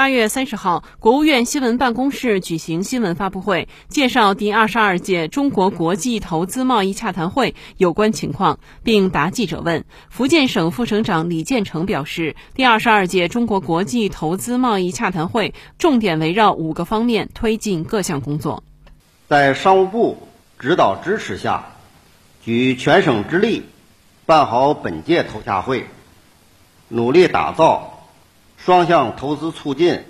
八月三十号，国务院新闻办公室举行新闻发布会，介绍第二十二届中国国际投资贸易洽谈会有关情况，并答记者问。福建省副省长李建成表示，第二十二届中国国际投资贸易洽谈会重点围绕五个方面推进各项工作。在商务部指导支持下，举全省之力，办好本届投洽会，努力打造。双向投资促进、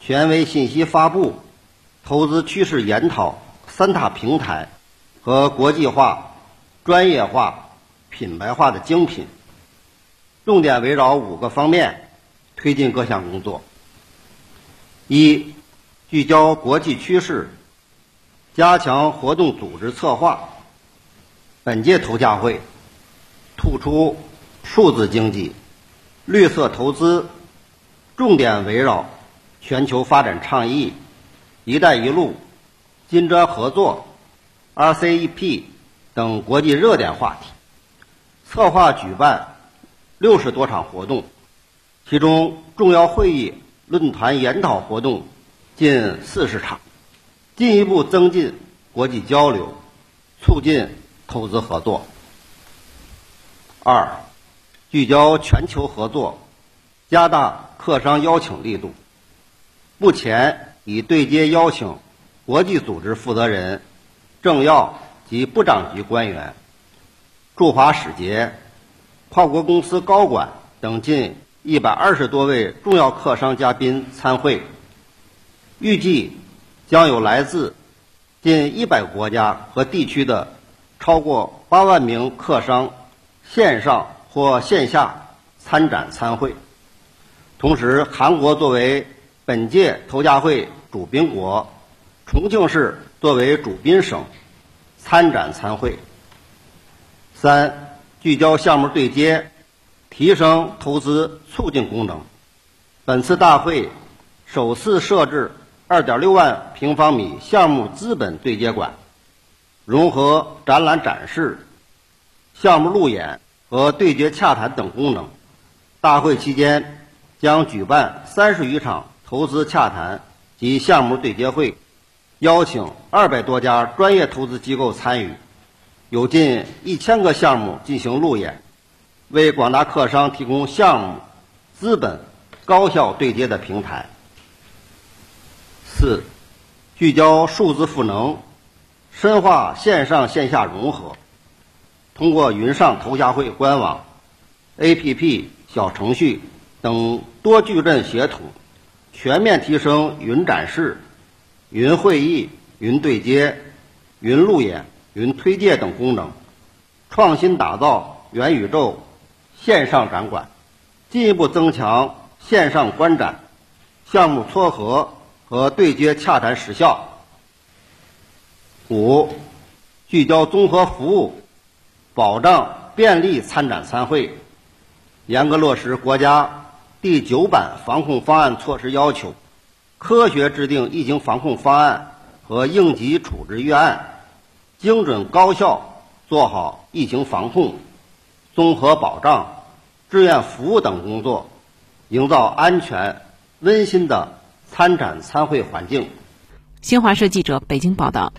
权威信息发布、投资趋势研讨三大平台和国际化、专业化、品牌化的精品，重点围绕五个方面推进各项工作：一、聚焦国际趋势，加强活动组织策划。本届投洽会突出数字经济、绿色投资。重点围绕全球发展倡议、“一带一路”、金砖合作、RCEP 等国际热点话题，策划举办六十多场活动，其中重要会议、论坛、研讨活动近四十场，进一步增进国际交流，促进投资合作。二、聚焦全球合作。加大客商邀请力度，目前已对接邀请国际组织负责人、政要及部长级官员、驻华使节、跨国公司高管等近一百二十多位重要客商嘉宾参会。预计将有来自近一百个国家和地区的超过八万名客商线上或线下参展参会。同时，韩国作为本届投洽会主宾国，重庆市作为主宾省，参展参会。三、聚焦项目对接，提升投资促进功能。本次大会首次设置2.6万平方米项目资本对接馆，融合展览展示、项目路演和对接洽谈等功能。大会期间。将举办三十余场投资洽谈及项目对接会，邀请二百多家专业投资机构参与，有近一千个项目进行路演，为广大客商提供项目、资本高效对接的平台。四、聚焦数字赋能，深化线上线下融合，通过云上投洽会官网、APP 小程序。等多矩阵协同，全面提升云展示、云会议、云对接、云路演、云推介等功能，创新打造元宇宙线上展馆，进一步增强线上观展、项目撮合和对接洽谈实效。五、聚焦综合服务，保障便利参展参会，严格落实国家。第九版防控方案措施要求，科学制定疫情防控方案和应急处置预案，精准高效做好疫情防控、综合保障、志愿服务等工作，营造安全温馨的参展参会环境。新华社记者北京报道。